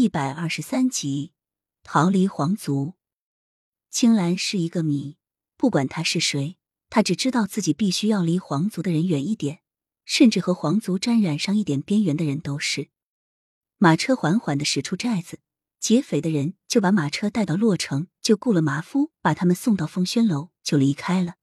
一百二十三集，逃离皇族。青兰是一个谜，不管他是谁，他只知道自己必须要离皇族的人远一点，甚至和皇族沾染上一点边缘的人都是。马车缓缓的驶出寨子，劫匪的人就把马车带到洛城，就雇了马夫把他们送到凤轩楼，就离开了。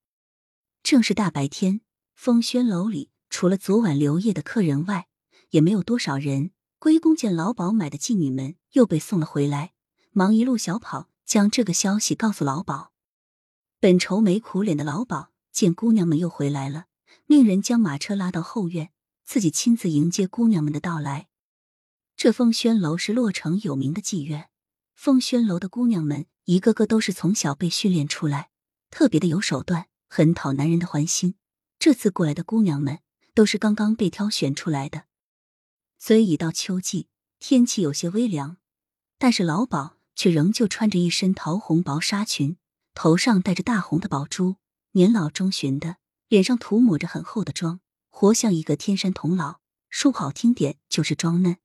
正是大白天，凤轩楼里除了昨晚留夜的客人外，也没有多少人。归公见老鸨买的妓女们又被送了回来，忙一路小跑，将这个消息告诉老鸨。本愁眉苦脸的老鸨见姑娘们又回来了，命人将马车拉到后院，自己亲自迎接姑娘们的到来。这凤轩楼是洛城有名的妓院，凤轩楼的姑娘们一个个都是从小被训练出来，特别的有手段，很讨男人的欢心。这次过来的姑娘们都是刚刚被挑选出来的。虽已到秋季，天气有些微凉，但是老鸨却仍旧穿着一身桃红薄纱裙，头上戴着大红的宝珠，年老中旬的，脸上涂抹着很厚的妆，活像一个天山童姥。说好听点就是装嫩。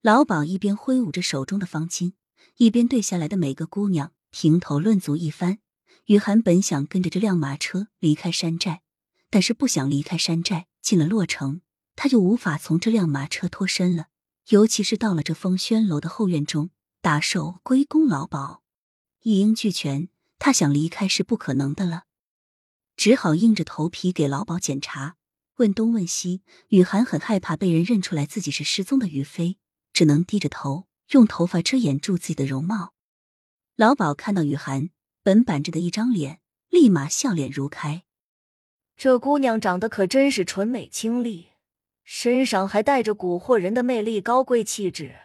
老鸨一边挥舞着手中的方巾，一边对下来的每个姑娘评头论足一番。雨涵本想跟着这辆马车离开山寨，但是不想离开山寨，进了洛城。他就无法从这辆马车脱身了，尤其是到了这风轩楼的后院中，打手归功老鸨，一应俱全，他想离开是不可能的了，只好硬着头皮给老鸨检查，问东问西。雨涵很害怕被人认出来自己是失踪的于飞，只能低着头，用头发遮掩住自己的容貌。老鸨看到雨涵本板着的一张脸，立马笑脸如开。这姑娘长得可真是纯美清丽。身上还带着蛊惑人的魅力、高贵气质，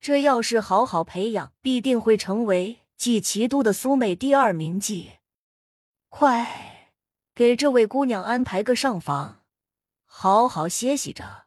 这要是好好培养，必定会成为继齐都的苏妹第二名妓。快给这位姑娘安排个上房，好好歇息着。